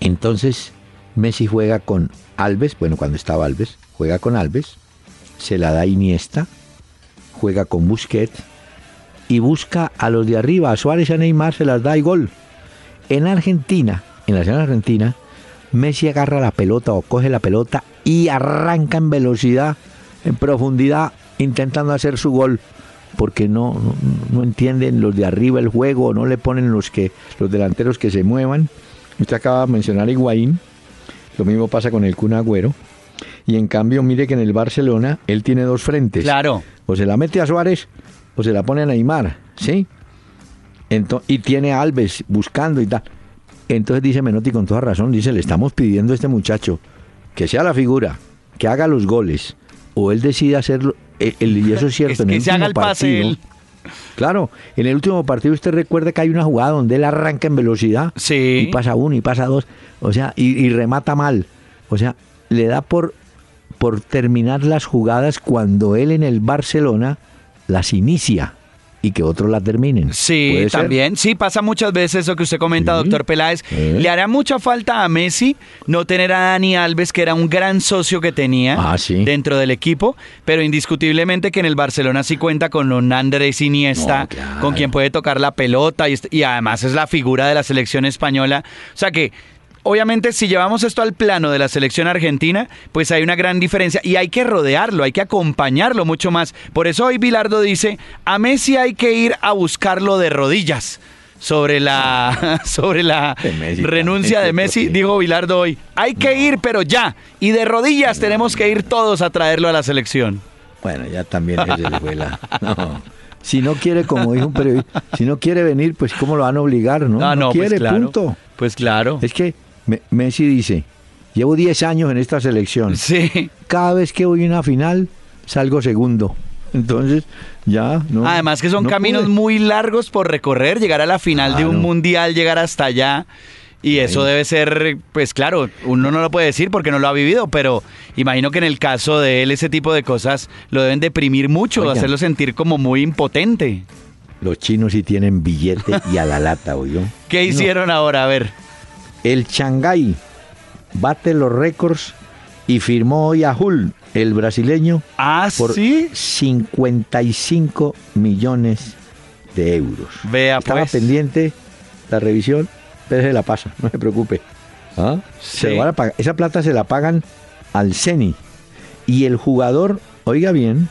entonces Messi juega con Alves, bueno, cuando estaba Alves, juega con Alves, se la da Iniesta, juega con Busquets y busca a los de arriba, a Suárez y a Neymar, se las da y gol. En Argentina, en la ciudad argentina, Messi agarra la pelota o coge la pelota y arranca en velocidad, en profundidad, intentando hacer su gol. Porque no, no, entienden los de arriba el juego, no le ponen los que los delanteros que se muevan. Usted acaba de mencionar a Higuaín, lo mismo pasa con el Kun Agüero. Y en cambio, mire que en el Barcelona él tiene dos frentes. Claro. O se la mete a Suárez o se la pone a Neymar, ¿sí? y tiene a Alves buscando y tal. Entonces dice Menotti con toda razón, dice, le estamos pidiendo a este muchacho que sea la figura, que haga los goles, o él decide hacerlo, eh, y eso es cierto, [LAUGHS] en el último partido. Claro, en el último partido usted recuerda que hay una jugada donde él arranca en velocidad sí. y pasa uno y pasa dos, o sea, y, remata mal. O sea, le da por, por terminar las jugadas cuando él en el Barcelona las inicia y que otros la terminen. Sí, también. Sí, pasa muchas veces eso que usted comenta, doctor Peláez. Le hará mucha falta a Messi no tener a Dani Alves, que era un gran socio que tenía ah, dentro del equipo, pero indiscutiblemente que en el Barcelona sí cuenta con un Andrés Iniesta, con quien puede tocar la pelota y, y además es la figura de la selección española. O sea que Obviamente, si llevamos esto al plano de la selección argentina, pues hay una gran diferencia y hay que rodearlo, hay que acompañarlo mucho más. Por eso hoy Bilardo dice, a Messi hay que ir a buscarlo de rodillas. Sobre la, [LAUGHS] sobre la renuncia de Messi, dijo Bilardo hoy, hay que ir, pero ya. Y de rodillas tenemos que ir todos a traerlo a la selección. Bueno, ya también es la [LAUGHS] Si no quiere, como dijo un periodista, si no quiere venir, pues ¿cómo lo van a obligar? No, ah, no, pues quiere, punto. Pues claro. Es que Messi dice, llevo 10 años en esta selección. [LAUGHS] Sí. Cada vez que voy a una final, salgo segundo. Entonces, ya no. Además que son caminos muy largos por recorrer, llegar a la final de un mundial, llegar hasta allá. Y eso debe ser, pues claro, uno no lo puede decir porque no lo ha vivido, pero imagino que en el caso de él ese tipo de cosas lo deben deprimir mucho, hacerlo sentir como muy impotente. Los chinos sí tienen billete y a la lata, ¿oyó? [LAUGHS] ¿Qué hicieron ahora? A ver. El Shanghai bate los récords y firmó hoy a Hull, el brasileño, ¿Ah, por 55 millones de euros. Vea, Estaba pues. pendiente la revisión, pero se la pasa, [LAUGHS] no se preocupe. ¿Ah? esa plata se la pagan al CENI. Y el jugador, oiga bien,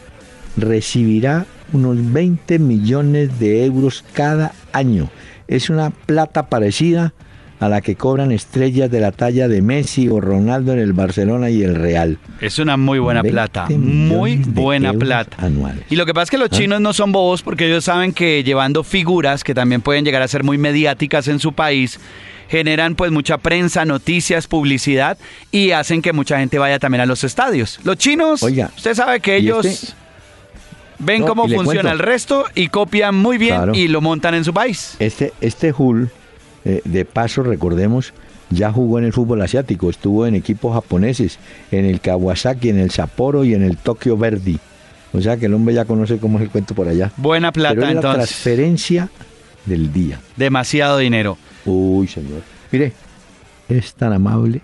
recibirá unos 20 millones de euros cada año. Es una plata parecida a la que cobran estrellas de la talla de Messi o Ronaldo en el Barcelona y el Real. Es una muy buena plata, muy buena plata. Anuales. Y lo que pasa es que los ¿Ah? chinos no son bobos porque ellos saben que llevando figuras que también pueden llegar a ser muy mediáticas en su país, generan pues mucha prensa, noticias, publicidad y hacen que mucha gente vaya también a los estadios. Los chinos, Oiga, usted sabe que ellos este ven cómo funciona el resto y copian muy bien y lo montan en su país. Este, este Hull eh, de paso, recordemos, ya jugó en el fútbol asiático, estuvo en equipos japoneses, en el Kawasaki, en el Sapporo y en el Tokyo Verdi. O sea que el hombre ya conoce cómo es el cuento por allá. Buena plata Pero entonces. La transferencia del día. Demasiado dinero. Uy, señor. Mire, es tan amable.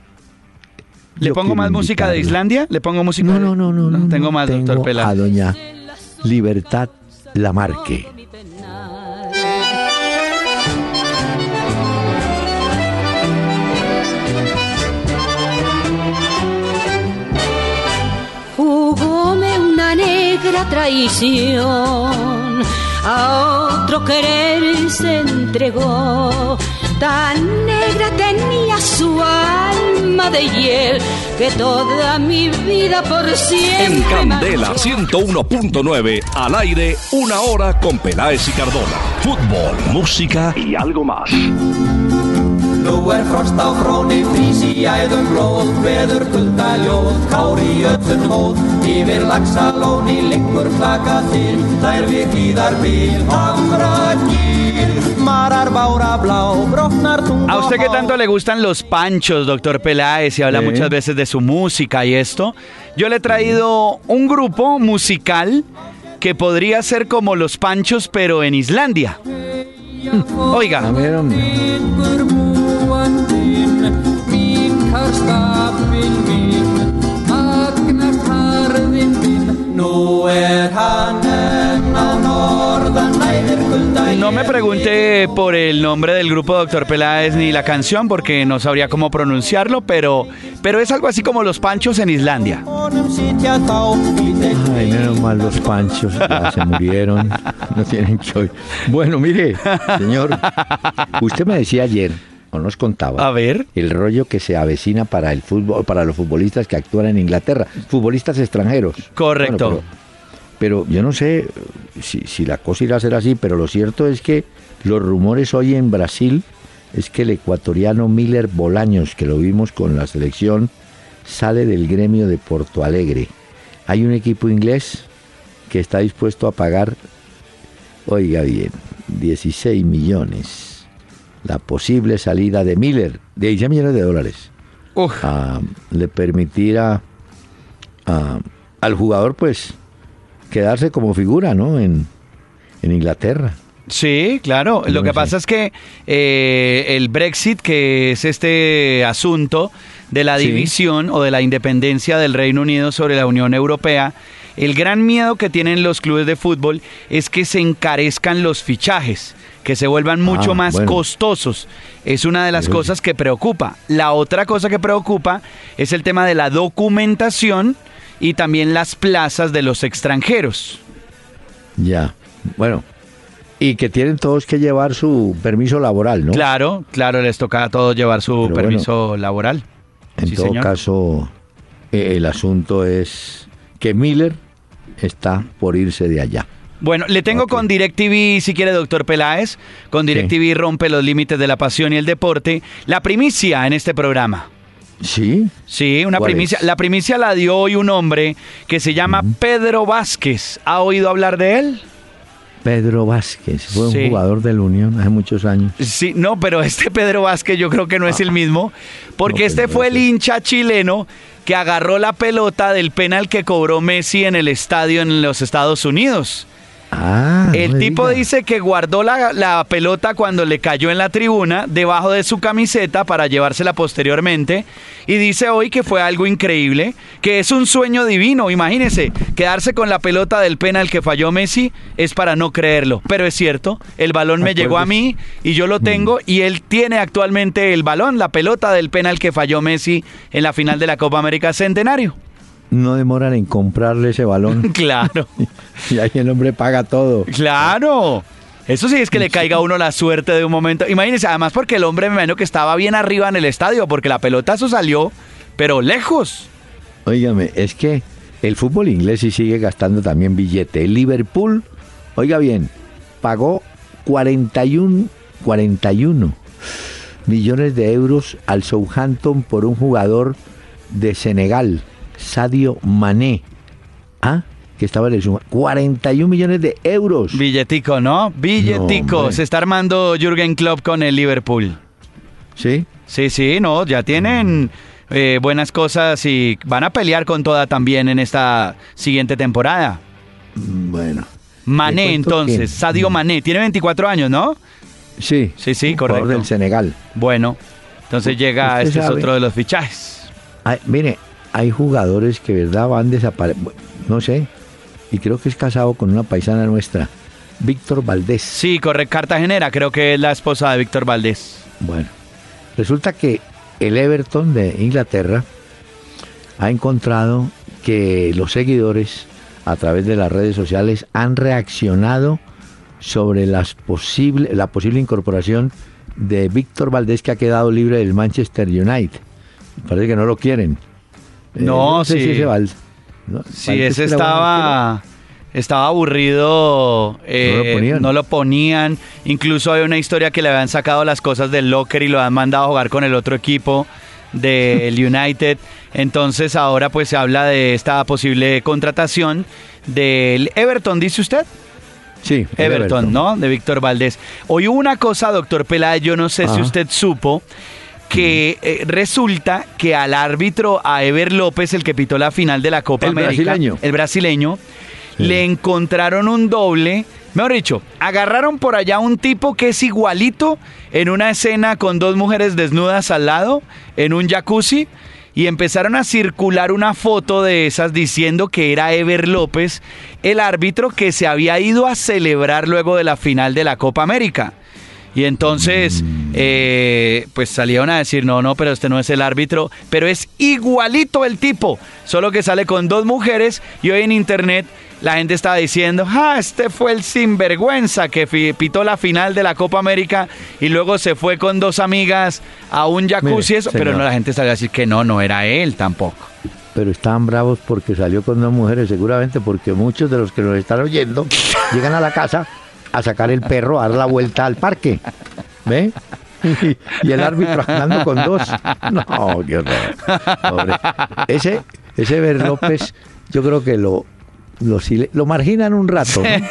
¿Le pongo más música de Islandia? ¿Le pongo música? No, no, no, no. no, tengo más, doctor Peláez. A doña Libertad Lamarque. La traición, a otro querer se entregó. Tan negra tenía su alma de hiel que toda mi vida por siempre. En Candela 101.9, al aire, una hora con Peláez y Cardona. Fútbol, música y algo más. Nú er frost á fróni, frís í æðum blóð, veður kulda ljóð, kári í öllum hóð, yfir lagsalóni liggur flaka til, þær við hlýðar bíl, hamra gíl, marar bára blá, brotnar tung A usted que tanto le gustan los panchos, doctor Peláez, y habla muchas veces de su música y esto, yo le he traído un grupo musical que podría ser como los panchos, pero en Islandia. A Oiga, ver, hombre. No me pregunte por el nombre del grupo Doctor Peláez ni la canción porque no sabría cómo pronunciarlo, pero, pero es algo así como los panchos en Islandia. Ay, menos mal los panchos, se murieron, no tienen que. Bueno, mire, señor, usted me decía ayer, o nos contaba, A ver. el rollo que se avecina para el fútbol, para los futbolistas que actúan en Inglaterra, futbolistas extranjeros. Correcto. Bueno, pero, pero yo no sé eh, si, si la cosa irá a ser así, pero lo cierto es que los rumores hoy en Brasil es que el ecuatoriano Miller Bolaños, que lo vimos con la selección, sale del gremio de Porto Alegre. Hay un equipo inglés que está dispuesto a pagar, oiga bien, 16 millones. La posible salida de Miller, de 16 millones de dólares Uf, a- le permitirá a- al jugador pues quedarse como figura, ¿no? En, en Inglaterra. Sí, claro. Lo que pasa es que eh, el Brexit, que es este asunto de la Sí. división o de la independencia del Reino Unido sobre la Unión Europea, el gran miedo que tienen los clubes de fútbol es que se encarezcan los fichajes, que se vuelvan mucho Ah, más bueno. costosos. Es una de las sí. cosas que preocupa. La otra cosa que preocupa es el tema de la documentación y también las plazas de los extranjeros. Ya. Bueno. Y que tienen todos que llevar su permiso laboral, ¿no? Claro, claro, les toca a todos llevar su Pero permiso laboral. En Sí, todo señor. caso, eh, el asunto es que Miller está por irse de allá. Bueno, le tengo con DirecTV, si quiere, doctor Peláez. Con DirecTV rompe los límites de la pasión y el deporte. La primicia en este programa. ¿Sí? Sí, una ¿Cuál primicia. es? La primicia la dio hoy un hombre que se llama Pedro Vázquez. ¿Ha oído hablar de él? Pedro Vázquez fue Sí. un jugador del Unión hace muchos años. Sí, no, pero este Pedro Vázquez yo creo que no es el mismo, porque No, este fue el hincha chileno que agarró la pelota del penal que cobró Messi en el estadio en los Estados Unidos. Ah, El no tipo diga. dice que guardó la, la pelota cuando le cayó en la tribuna debajo de su camiseta para llevársela posteriormente. Y dice hoy que fue algo increíble, que es un sueño divino, imagínese, quedarse con la pelota del penal que falló Messi es para no creerlo, pero es cierto, el balón me llegó a mí y yo lo tengo y él tiene actualmente el balón, la pelota del penal que falló Messi en la final de la Copa América Centenario. No demoran en comprarle ese balón. [LAUGHS] Claro. y ahí el hombre paga todo. Claro. Eso sí es que le caiga a uno la suerte de un momento. Imagínense, además porque el hombre me imagino que estaba bien arriba en el estadio, porque la pelota eso salió, pero lejos. Óigame, es que el fútbol inglés sí sigue gastando también billete. El Liverpool, oiga bien, pagó 41, 41 millones de euros al Southampton por un jugador de Senegal, Sadio Mané. ¿Ah? Que estaba en el Southampton. 41 millones de euros. Billetico, ¿no? Billetico. No. Se está armando Jürgen Klopp con el Liverpool. ¿Sí? Sí, sí, no, ya tienen eh, buenas cosas y van a pelear con toda también en esta siguiente temporada. Mm, Bueno. Mané, entonces, que- Sadio Mané, tiene 24 años, ¿no? Sí. Sí, sí, correcto. del Senegal. Bueno, entonces llega, este es otro de los fichajes. Ay, mire, hay jugadores que, verdad, van desapareciendo. No sé. Y creo que es casado con una paisana nuestra, Víctor Valdés. Sí, correcto, Cartagenera, creo que es la esposa de Víctor Valdés. Bueno, resulta que el Everton de Inglaterra ha encontrado que los seguidores a través de las redes sociales han reaccionado sobre las posible, la posible incorporación de Víctor Valdés que ha quedado libre del Manchester United. Parece que no lo quieren. Eh, No, sé sí. si ese Val- ¿no? Sí, ese estaba estaba aburrido, eh, No lo ponían. no lo ponían. Incluso hay una historia que le habían sacado las cosas del locker y lo han mandado a jugar con el otro equipo del [LAUGHS] United. Entonces ahora pues se habla de esta posible contratación del Everton, dice usted. Sí, Everton, ¿no? De Víctor Valdés. Hoy hubo una cosa, doctor Peláez, yo no sé si usted supo que eh, resulta que al árbitro, a Ever López, el que pitó la final de la Copa El América, brasileño. el brasileño, le encontraron un doble. Mejor dicho, agarraron por allá un tipo que es igualito en una escena con dos mujeres desnudas al lado, en un jacuzzi, y empezaron a circular una foto de esas diciendo que era Ever López, el árbitro que se había ido a celebrar luego de la final de la Copa América. Y entonces, eh, pues salieron a decir, no, no, pero este no es el árbitro, pero es igualito el tipo, solo que sale con dos mujeres y hoy en internet la gente estaba diciendo, ah, este fue el sinvergüenza que pitó la final de la Copa América y luego se fue con dos amigas a un jacuzzi, Mire, eso, pero no, la gente salió a decir que no, no era él tampoco. Pero estaban bravos porque salió con dos mujeres, seguramente porque muchos de los que nos están oyendo [LAUGHS] llegan a la casa a sacar el perro, a dar la vuelta al parque. ¿Ve? [LAUGHS] Y, el árbitro andando con dos. No, qué horror. Ese, ese Ver López, yo creo que lo, lo, lo marginan un rato. ¿no?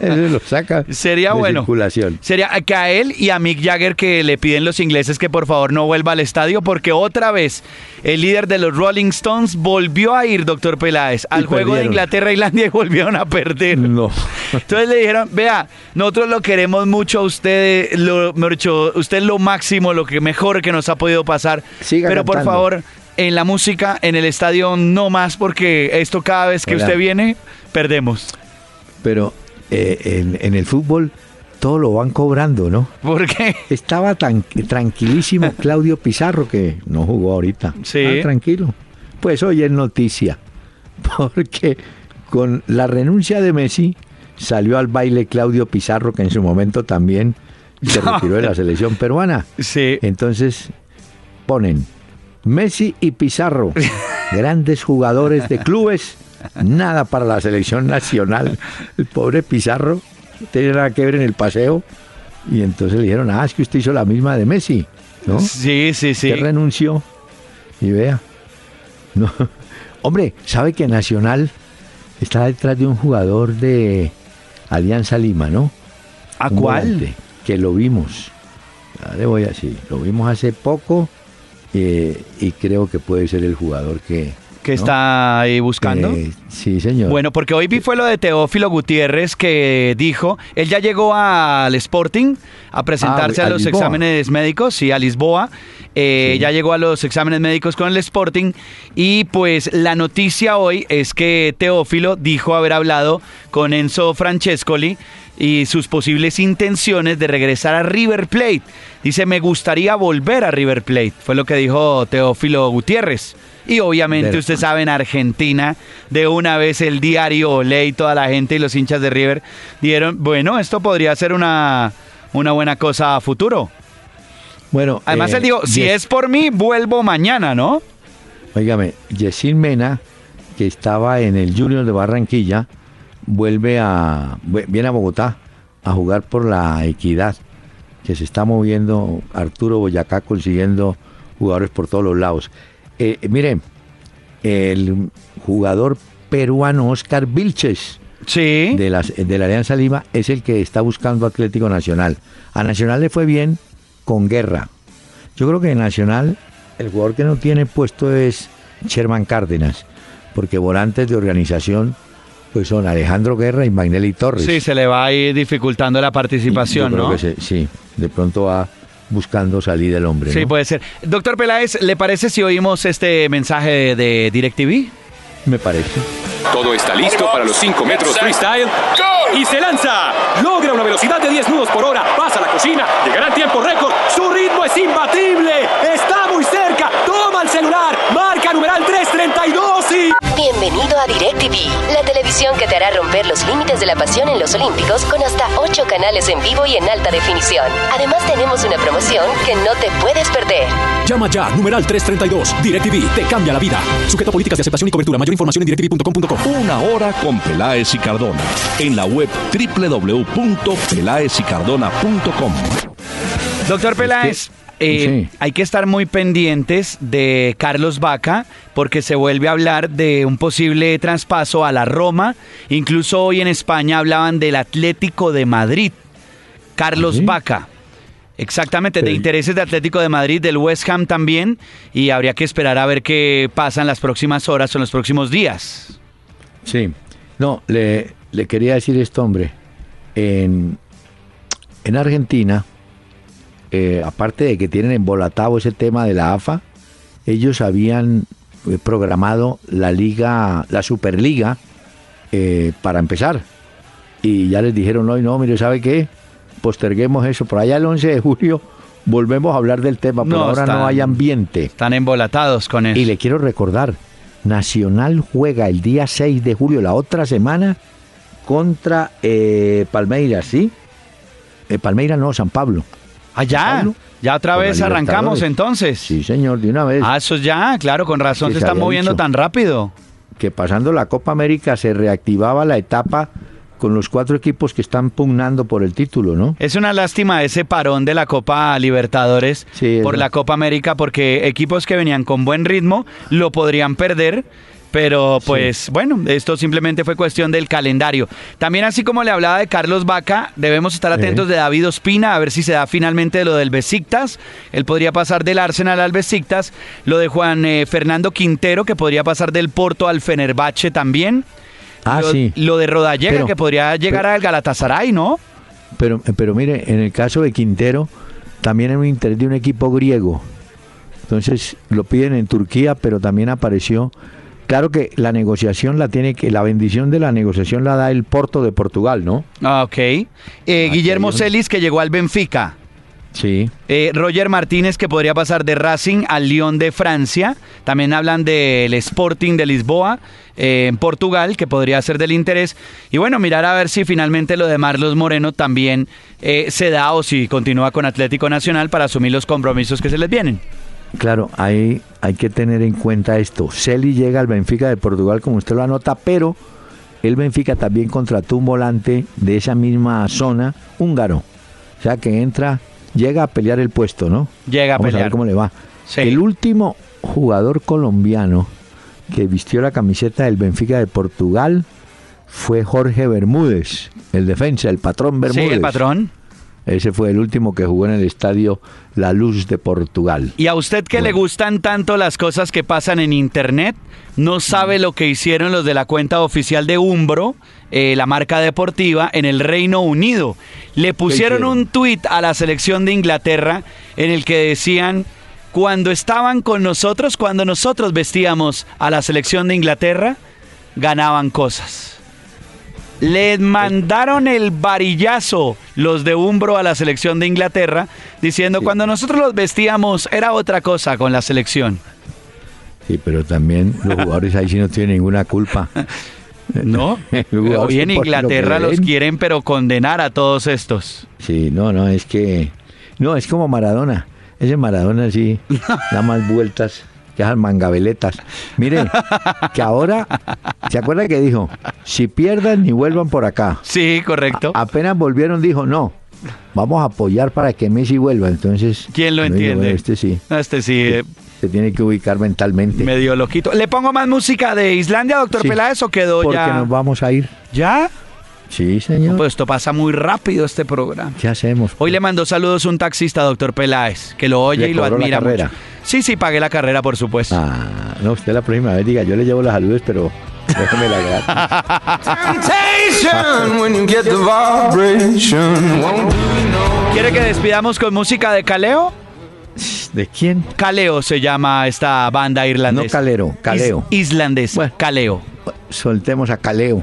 [LAUGHS] Lo saca Sería de bueno. circulación. Sería que a él y a Mick Jagger que le piden los ingleses que por favor no vuelva al estadio porque otra vez el líder de los Rolling Stones volvió a ir, doctor Peláez, al Y juego de perdieron. Inglaterra-Islandia y volvieron a perder. No. Entonces le dijeron, vea, nosotros lo queremos mucho a usted, lo, mejor dicho, usted es lo máximo, lo que mejor que nos ha podido pasar. Siga Pero por favor, en la música, en el estadio, no más porque esto cada vez que Hola. usted viene, perdemos. Pero eh, en, en el fútbol todo lo van cobrando, ¿no? ¿Por qué? Estaba tan tranquilísimo [LAUGHS] Claudio Pizarro, que no jugó ahorita. Sí. Ah, tranquilo. Pues hoy es noticia, [LAUGHS] porque con la renuncia de Messi salió al baile Claudio Pizarro, que en su momento también se [LAUGHS] retiró de la selección peruana. Sí. Entonces ponen Messi y Pizarro, grandes jugadores de clubes, nada para la selección nacional. El pobre Pizarro no tenía nada que ver en el paseo. Y entonces le dijeron, ah, es que usted hizo la misma de Messi, ¿no? Sí, sí, sí. Que renunció. Y vea. No. Hombre, ¿sabe que Nacional está detrás de un jugador de Alianza Lima, ¿no? ¿A Un cuál? volante, que lo vimos. Ya le voy a decir, lo vimos hace poco eh, y creo que puede ser el jugador que... que ¿no? está ahí buscando. Eh, sí, señor. Bueno, porque hoy vi fue lo de Teófilo Gutiérrez que dijo, él ya llegó al Sporting a presentarse Ah, a a los Lisboa. exámenes médicos, sí, a Lisboa. Eh, Sí. Ya llegó a los exámenes médicos con el Sporting y pues la noticia hoy es que Teófilo dijo haber hablado con Enzo Francescoli y sus posibles intenciones de regresar a River Plate. Dice, me gustaría volver a River Plate, fue lo que dijo Teófilo Gutiérrez. Y obviamente usted sabe, en Argentina, de una vez el diario Olé y toda la gente y los hinchas de River dieron, bueno, esto podría ser una, una buena cosa a futuro. bueno, Además, eh, él dijo, si Yes- es por mí, vuelvo mañana, ¿no? Óigame, Yesil Mena, que estaba en el Junior de Barranquilla, vuelve a. viene a Bogotá a jugar por la equidad, que se está moviendo Arturo Boyacá consiguiendo jugadores por todos los lados. Eh, mire, el jugador peruano Oscar Vilches Sí. de, las, de la Alianza Lima es el que está buscando Atlético Nacional. A Nacional le fue bien con Guerra. Yo creo que en Nacional el jugador que no tiene puesto es Sherman Cárdenas, porque volantes de organización pues son Alejandro Guerra y Magnelli Torres. Sí, se le va a ir dificultando la participación, Yo creo ¿no? que se- sí, de pronto va buscando salir del hombre. Sí, ¿no? puede ser. Doctor Peláez, ¿le parece si oímos este mensaje de DirecTV? Me parece. Todo está listo para los 5 metros freestyle. Y se lanza. Logra una velocidad de 10 nudos por hora. Pasa a la cocina. Llegará en tiempo récord. Su ritmo es imbatible. Está muy cerca. Toma el celular. Marca numeral 332 y... Bienvenido a DirecTV, la televisión que te hará romper los límites de la pasión en los Olímpicos con hasta 8 canales en vivo y en alta definición. Además tenemos una promoción que no te puedes perder. Llama ya, numeral 332. DirecTV te cambia la vida. Sujeto a políticas de aceptación y cobertura. Mayor información en directv.com.co. Una hora con Peláez y Cardona. En la web www.peláezicardona.com. Doctor Peláez, eh, hay que estar muy pendientes de Carlos Vaca porque se vuelve a hablar de un posible traspaso a la Roma. Incluso hoy en España hablaban del Atlético de Madrid. Carlos ¿Ah, Vaca. Exactamente, de intereses de Atlético de Madrid, del West Ham también, y habría que esperar a ver qué pasa en las próximas horas o en los próximos días. Sí, no, le, le quería decir esto, hombre. En, en Argentina, eh, aparte de que tienen embolatado ese tema de la AFA, ellos habían eh, programado la liga, la Superliga, eh, para empezar. Y ya les dijeron hoy, no, mire, ¿sabe qué? Posterguemos eso. Por allá el 11 de julio volvemos a hablar del tema, pero No, ahora no hay ambiente. Están embolatados con eso. Y le quiero recordar, Nacional juega el día 6 de julio, la otra semana, contra eh, Palmeiras, ¿sí? Eh, Palmeiras no, San Pablo. Allá, Pablo, ya otra vez arrancamos entonces. Sí, señor, de una vez. Ah, eso ya, claro, con razón se se está había moviendo dicho. tan rápido. Que pasando la Copa América se reactivaba la etapa con los cuatro equipos que están pugnando por el título, ¿no? Es una lástima ese parón de la Copa Libertadores Sí, por la Copa América porque equipos que venían con buen ritmo lo podrían perder. Pero pues bueno, esto simplemente fue cuestión del calendario. También así como le hablaba de Carlos Vaca, debemos estar atentos de David Ospina a ver si se da finalmente lo del Besiktas. Él podría pasar del Arsenal al Besiktas. Lo de Juan eh, Fernando Quintero que podría pasar del Porto al Fenerbahce también. Ah, lo, sí. lo de Rodallega Pero- que podría llegar pero- al Galatasaray, ¿no? Pero, pero mire, en el caso de Quintero, también hay un interés de un equipo griego. Entonces lo piden en Turquía, pero también apareció. Claro que la negociación la tiene que, la bendición de la negociación la da el Porto de Portugal, ¿no? Ah, Ok. Eh, Guillermo Celis que llegó al Benfica. Sí. Eh, Roger Martínez que podría pasar de Racing al Lyon de Francia. También hablan del Sporting de Lisboa eh, en Portugal que podría ser del interés. Y bueno, mirar a ver si finalmente lo de Marlos Moreno también eh, se da o si continúa con Atlético Nacional para asumir los compromisos que se les vienen. Claro, hay, hay que tener en cuenta esto. Celi llega al Benfica de Portugal, como usted lo anota, pero el Benfica también contrató un volante de esa misma zona, húngaro. O sea que entra, llega a pelear el puesto, ¿no? Llega a Vamos a pelear. ver cómo le va. Sí. El último jugador colombiano que vistió la camiseta del Benfica de Portugal fue Jorge Bermúdez, el defensa, el patrón Bermúdez. Sí, el patrón. Ese fue el último que jugó en el estadio La Luz de Portugal. Y a usted que le gustan tanto las cosas que pasan en internet, no sabe lo que hicieron los de la cuenta oficial de Umbro, eh, la marca deportiva, en el Reino Unido. Le pusieron un tuit a la selección de Inglaterra en el que decían, cuando estaban con nosotros, cuando nosotros vestíamos a la selección de Inglaterra, ganaban cosas. Les mandaron el varillazo los de Umbro a la selección de Inglaterra, diciendo cuando nosotros los vestíamos era otra cosa con la selección. Sí, pero también los jugadores ahí sí no tienen ninguna culpa. [LAUGHS] ¿No? [LAUGHS] Hoy en lo Inglaterra los quieren pero condenar a todos estos. Sí, no, no, es que... No, es como Maradona. Ese Maradona sí [LAUGHS] da más vueltas que esas mangabeletas. Mire, que ahora, ¿se acuerda que dijo? Si pierdan ni vuelvan por acá. Sí, correcto. A- apenas volvieron dijo, no, vamos a apoyar para que Messi vuelva. Entonces... ¿Quién lo entiende? bueno, este sí, Este sí, eh, se tiene que ubicar mentalmente. medio loquito. ¿Le pongo más música de Islandia, doctor Sí, Peláez, o quedó Porque ya? nos vamos a ir. ¿Ya? Sí, señor. Pues esto pasa muy rápido este programa. ¿Qué hacemos? Hoy le mandó saludos un taxista, doctor Peláez, que lo oye ¿Le y lo la admira carrera? mucho. Sí, sí, pagué la carrera, por supuesto. Ah, no, usted la próxima vez diga, yo le llevo las saludes, pero déjeme la gratis. ¿Quiere que despidamos con música de Caleo? ¿De quién? Caleo se llama esta banda irlandesa. No Calero, Caleo. Is- islandés, Bueno. Caleo. Soltemos a Caleo.